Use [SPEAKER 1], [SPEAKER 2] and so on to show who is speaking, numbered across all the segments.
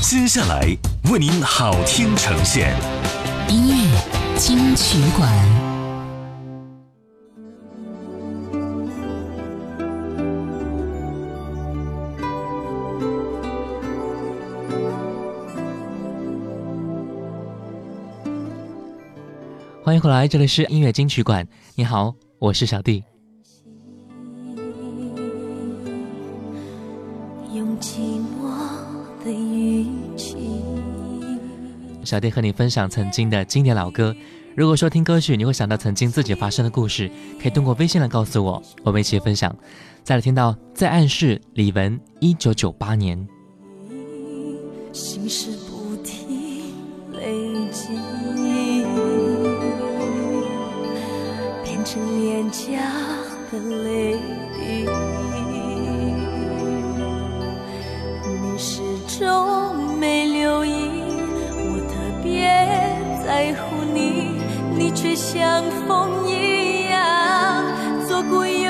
[SPEAKER 1] 接下来为您好听呈现，
[SPEAKER 2] 音乐金曲馆。欢迎回来，这里是音乐金曲馆。你好，我是小弟。小弟和你分享曾经的经典老歌。如果说听歌曲，你会想到曾经自己发生的故事，可以通过微信来告诉我，我们一起分享。再来听到在暗示李玟，一九九八年。
[SPEAKER 3] 心事不停累积。变成脸颊的泪在乎你，你却像风一样左顾右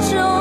[SPEAKER 3] 中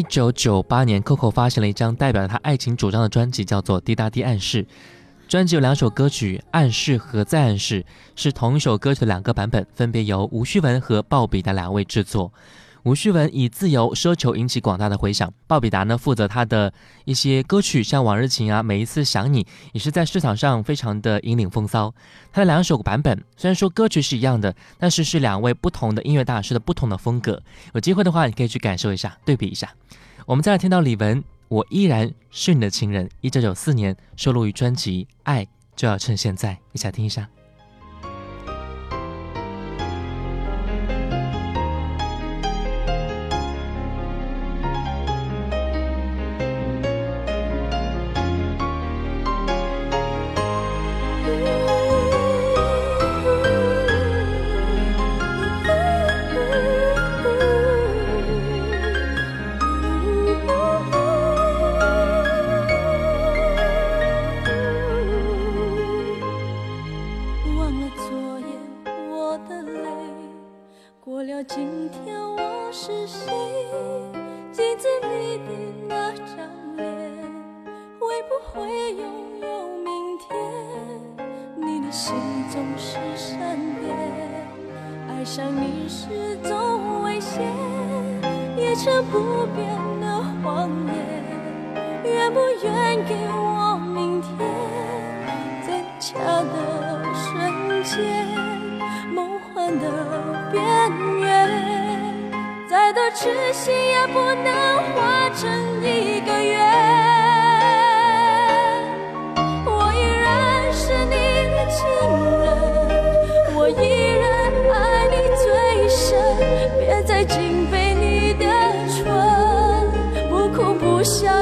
[SPEAKER 3] 一九九八年，Coco 发行了一张代表他爱情主张的专辑，叫做《滴答滴暗示》。专辑有两首歌曲，《暗示》和《再暗示》是同一首歌曲的两个版本，分别由吴旭文和鲍比的两位制作。吴旭文以自由奢求引起广大的回响，鲍比达呢负责他的一些歌曲，像《往日情》啊，《每一次想你》也是在市场上非常的引领风骚。他的两首版本虽然说歌曲是一样的，但是是两位不同的音乐大师的不同的风格。有机会的话，你可以去感受一下，对比一下。我们再来听到李玟，《我依然是你的情人》，一九九四年收录于专辑《爱就要趁现在》，一起来听一下。总是善变，爱上你是种危险，一成不变的谎言，愿不愿给我明天？坚强的瞬间，梦幻的边缘，再多痴心也不能画成一个圆。我依然爱你最深，别再紧闭你的唇，不哭不笑。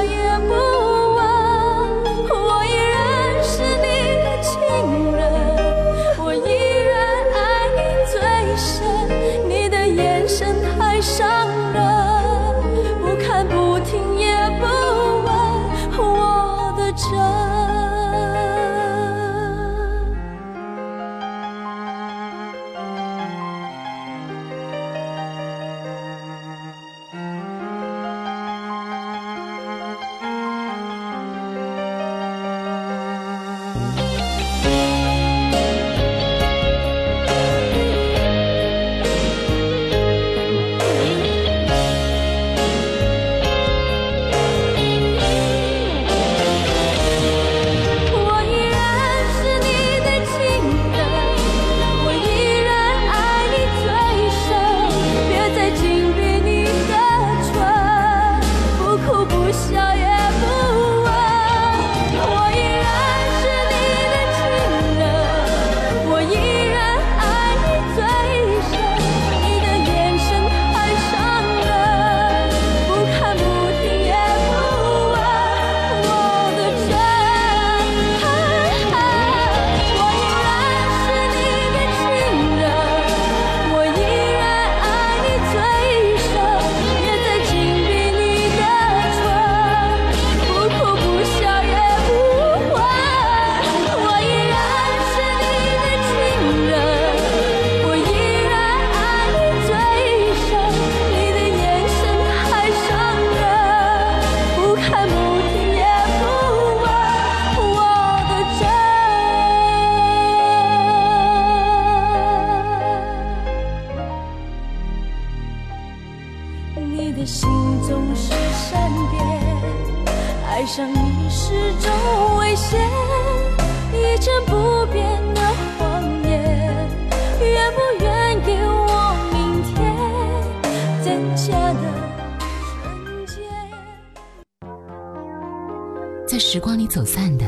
[SPEAKER 4] 在时光里走散的，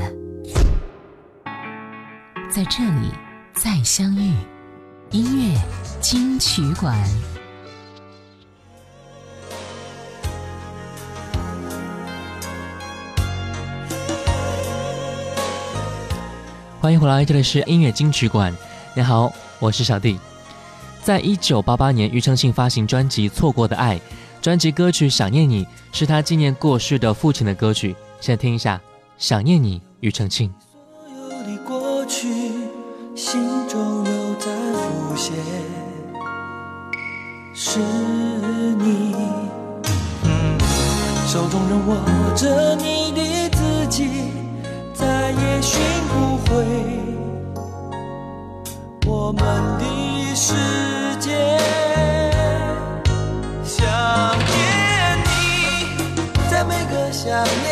[SPEAKER 4] 在这里再相遇。音乐金曲馆，
[SPEAKER 3] 欢迎回来，这里是音乐金曲馆。你好，我是小弟。在一九八八年，庾澄庆发行专辑《错过的爱》，专辑歌曲《想念你》是他纪念过世的父亲的歌曲。先听一下。想念你，庾澄庆。
[SPEAKER 5] 所有的过去，心中又在浮现，是你。手中仍握着你的字迹，再也寻不回我们的世界。想念你，在每个想念。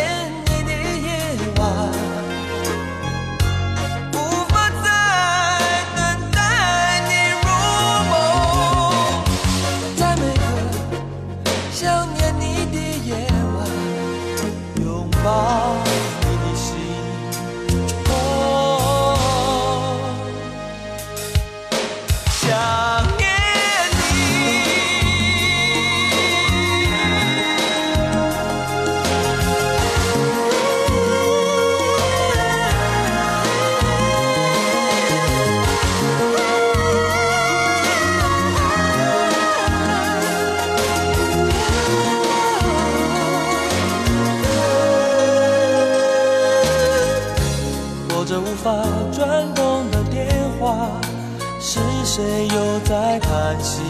[SPEAKER 5] 是谁又在叹息？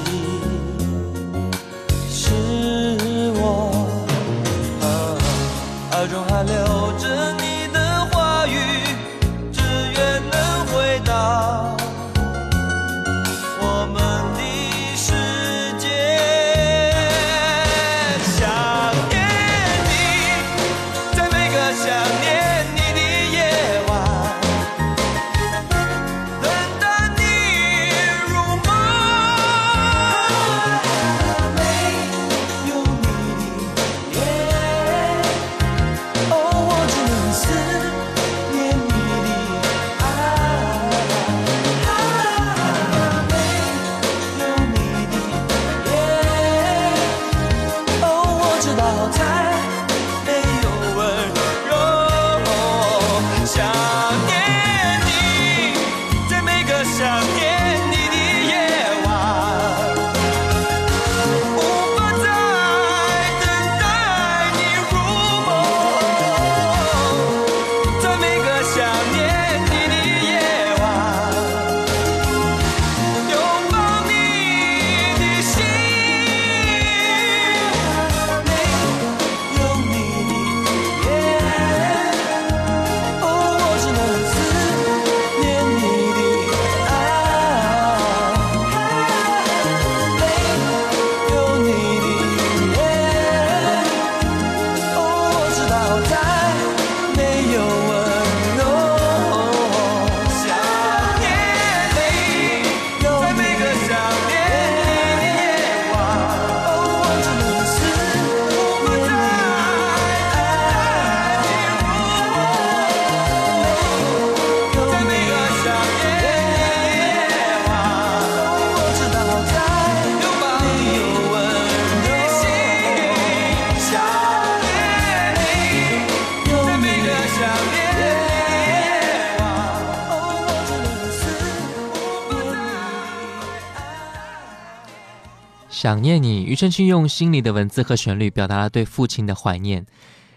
[SPEAKER 2] 想念你，庾澄庆用心里的文字和旋律表达了对父亲的怀念。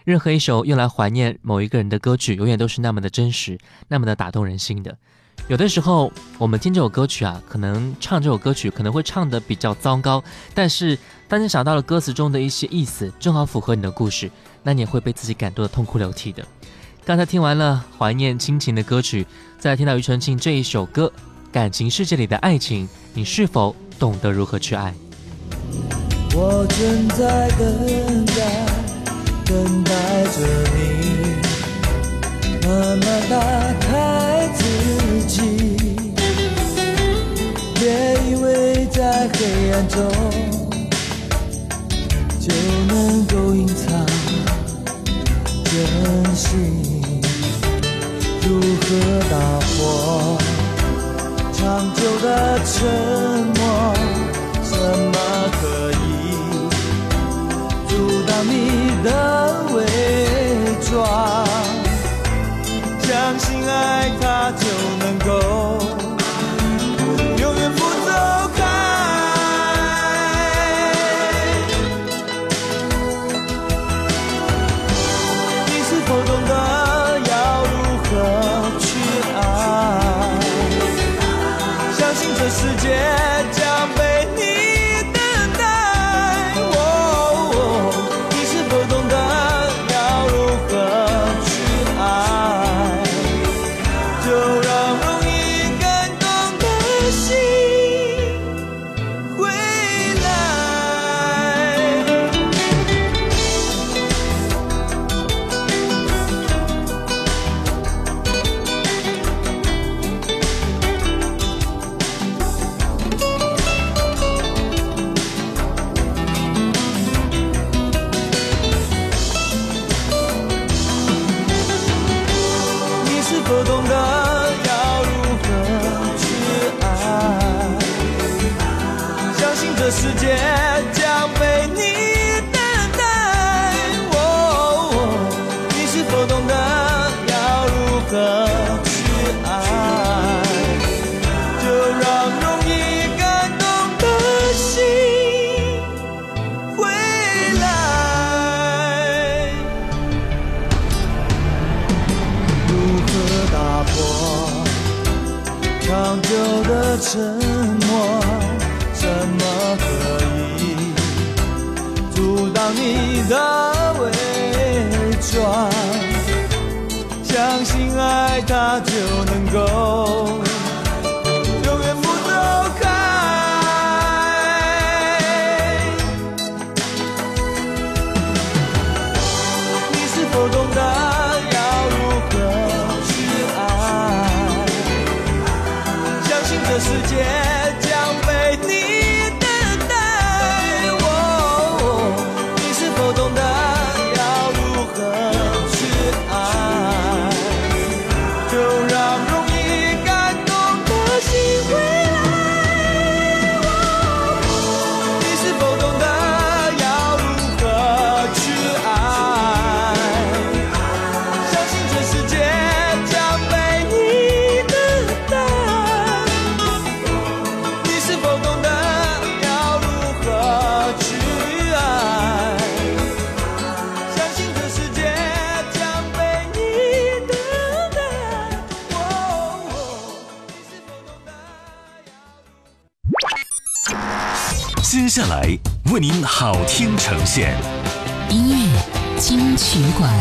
[SPEAKER 2] 任何一首用来怀念某一个人的歌曲，永远都是那么的真实，那么的打动人心的。有的时候，我们听这首歌曲啊，可能唱这首歌曲可能会唱的比较糟糕，但是当你想到了歌词中的一些意思，正好符合你的故事，那你也会被自己感动的痛哭流涕的。刚才听完了怀念亲情的歌曲，再听到庾澄庆这一首歌《感情世界里的爱情》，你是否懂得如何去爱？
[SPEAKER 5] 我正在等待，等待着你，慢慢打开自己。别以为在黑暗中就能够隐藏真心。如何打破长久的沉默？可以阻挡？你的伪装，相信爱它就能够
[SPEAKER 1] 您好听呈现，
[SPEAKER 4] 音乐金曲馆，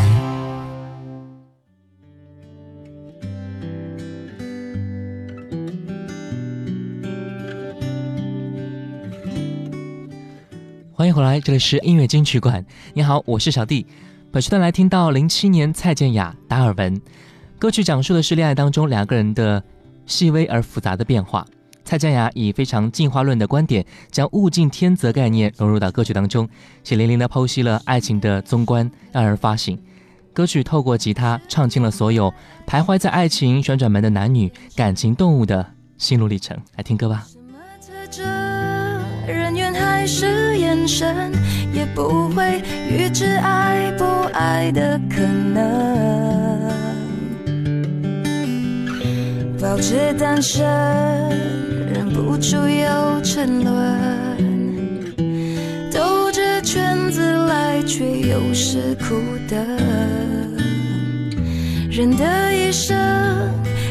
[SPEAKER 2] 欢迎回来，这里是音乐金曲馆。你好，我是小弟。本时段来听到零七年蔡健雅《达尔文》歌曲，讲述的是恋爱当中两个人的细微而复杂的变化。蔡健雅以非常进化论的观点，将物竞天择概念融入到歌曲当中，血淋淋地剖析了爱情的综观，让人发醒。歌曲透过吉他唱尽了所有徘徊在爱情旋转门的男女感情动物的心路历程。来听歌吧。
[SPEAKER 3] 人缘还是眼神，也不会预知爱不爱的可能。保持单身，不住又沉沦，兜着圈子来，却又是苦等。人的一生，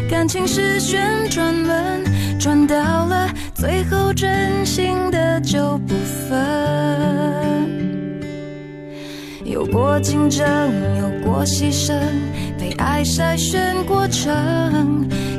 [SPEAKER 3] 感情是旋转门，转到了最后，真心的就不分。有过竞争，有过牺牲，被爱筛选过程，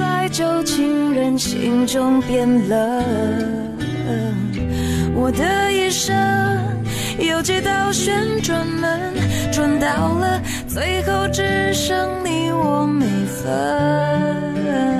[SPEAKER 3] 在旧情人心中变冷。我的一生有几道旋转门，转到了最后只剩你我没分。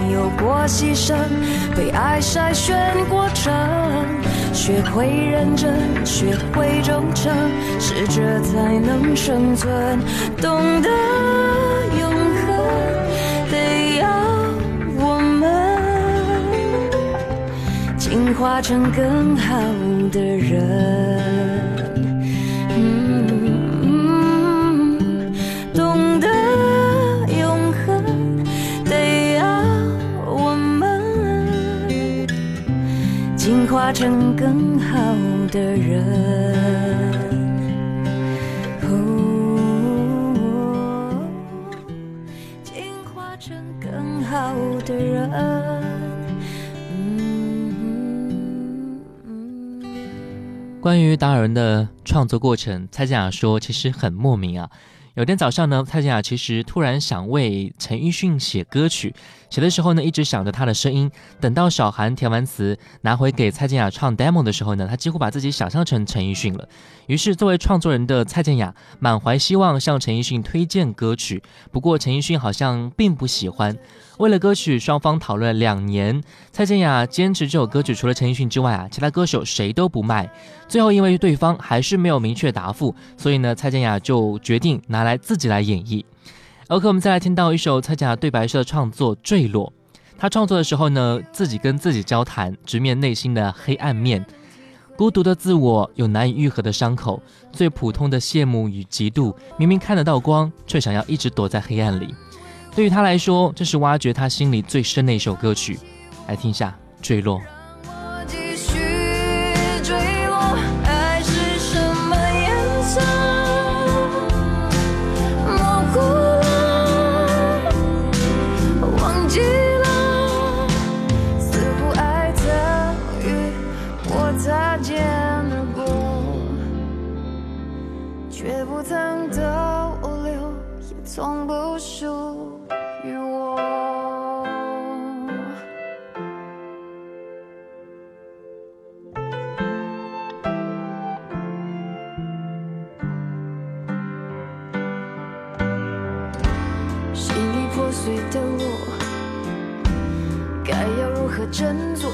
[SPEAKER 3] 有过牺牲被爱筛选过程学会认真学会忠诚适者才能生存。懂得永恒得要我们。进化成更好的人。化成更好的人。哦，进化成更好的人。嗯
[SPEAKER 2] 关于达尔文的创作过程，蔡健雅说其实很莫名啊。有天早上呢，蔡健雅其实突然想为陈奕迅写歌曲，写的时候呢，一直想着他的声音。等到小韩填完词，拿回给蔡健雅唱 demo 的时候呢，他几乎把自己想象成陈奕迅了。于是，作为创作人的蔡健雅满怀希望向陈奕迅推荐歌曲，不过陈奕迅好像并不喜欢。为了歌曲，双方讨论了两年。蔡健雅坚持这首歌曲除了陈奕迅之外啊，其他歌手谁都不卖。最后因为对方还是没有明确答复，所以呢，蔡健雅就决定拿来自己来演绎。OK，我们再来听到一首蔡健雅对白式的创作《坠落》。她创作的时候呢，自己跟自己交谈，直面内心的黑暗面。孤独的自我有难以愈合的伤口，最普通的羡慕与嫉妒，明明看得到光，却想要一直躲在黑暗里。对于他来说，这是挖掘他心里最深的一首歌曲。来听一下《坠落》。
[SPEAKER 3] 何振作？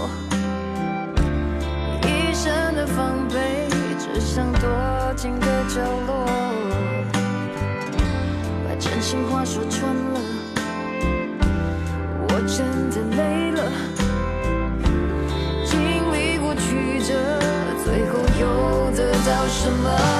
[SPEAKER 3] 一身的防备，只想躲进个角落，把真心话说穿了，我真的累了。经历过曲折，最后又得到什么？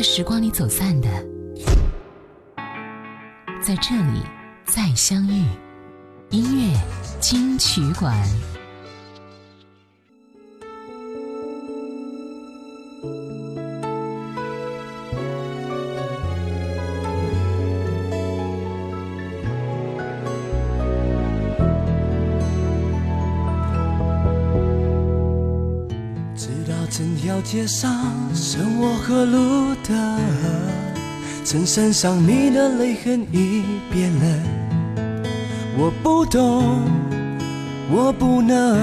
[SPEAKER 3] 在
[SPEAKER 4] 时光里走散的，在这里再相遇。音乐金曲馆，
[SPEAKER 5] 直到整条街上剩我和路灯，衬衫上你的泪痕已变了。我不懂，我不能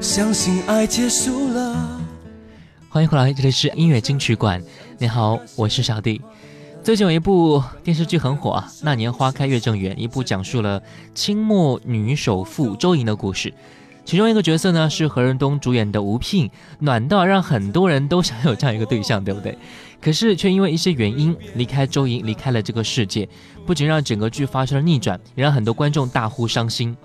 [SPEAKER 5] 相信爱结束了。
[SPEAKER 2] 欢迎回来，这里是音乐金曲馆。你好，我是小弟。最近有一部电视剧很火啊，《那年花开月正圆》，一部讲述了清末女首富周莹的故事。其中一个角色呢是何润东主演的吴聘，暖到让很多人都想有这样一个对象，对不对？可是却因为一些原因离开周莹，离开了这个世界，不仅让整个剧发生了逆转，也让很多观众大呼伤心。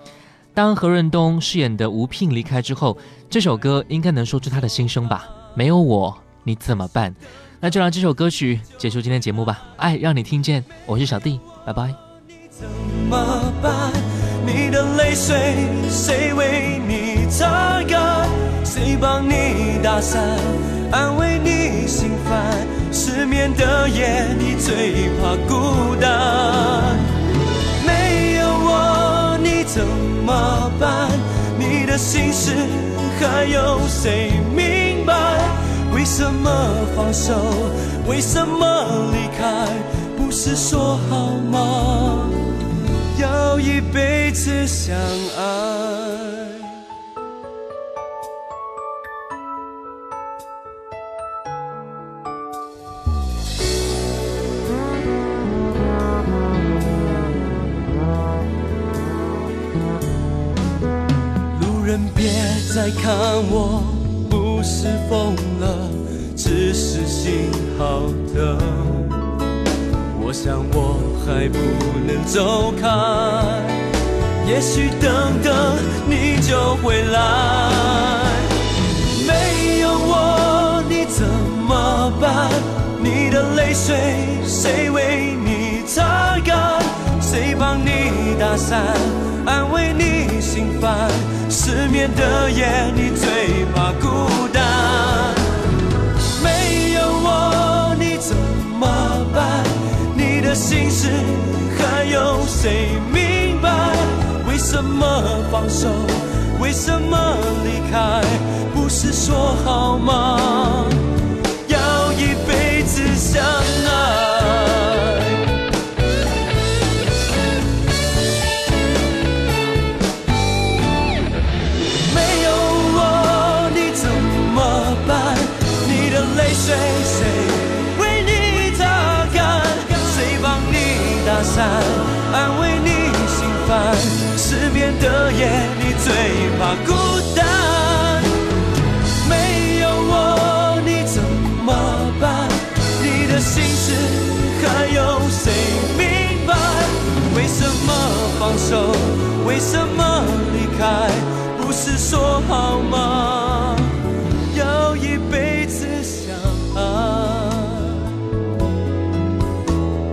[SPEAKER 2] 当何润东饰演的吴聘离开之后，这首歌应该能说出他的心声吧？没有我，你怎么办？那就让这首歌曲结束今天节目吧。爱让你听见，我是小弟，拜拜。
[SPEAKER 5] 怎么办？你的泪水谁为你擦干？谁帮你打伞，安慰你心烦？失眠的夜，你最怕孤单。没有我，你怎么办？你的心事还有谁明白？为什么放手？为什么离开？不是说好吗？要一辈子相爱。路人别再看我，不是疯了，只是心好疼。想我还不能走开，也许等等你就回来。没有我你怎么办？你的泪水谁为你擦干？谁帮你打伞，安慰你心烦？失眠的夜，还有谁明白？为什么放手？为什么离开？不是说好吗？要一辈子相最怕孤单。没有我你怎么办？你的心事还有谁明白？为什么放手？为什么离开？不是说好吗？要一辈子相爱。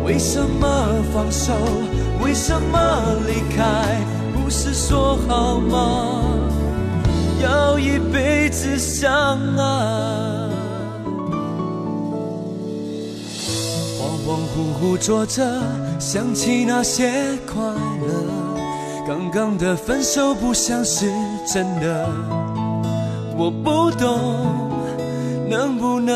[SPEAKER 5] 为什么放手？为什么离开？说好吗？要一辈子相爱。恍恍惚惚坐着，想起那些快乐。刚刚的分手不像是真的，我不懂，能不能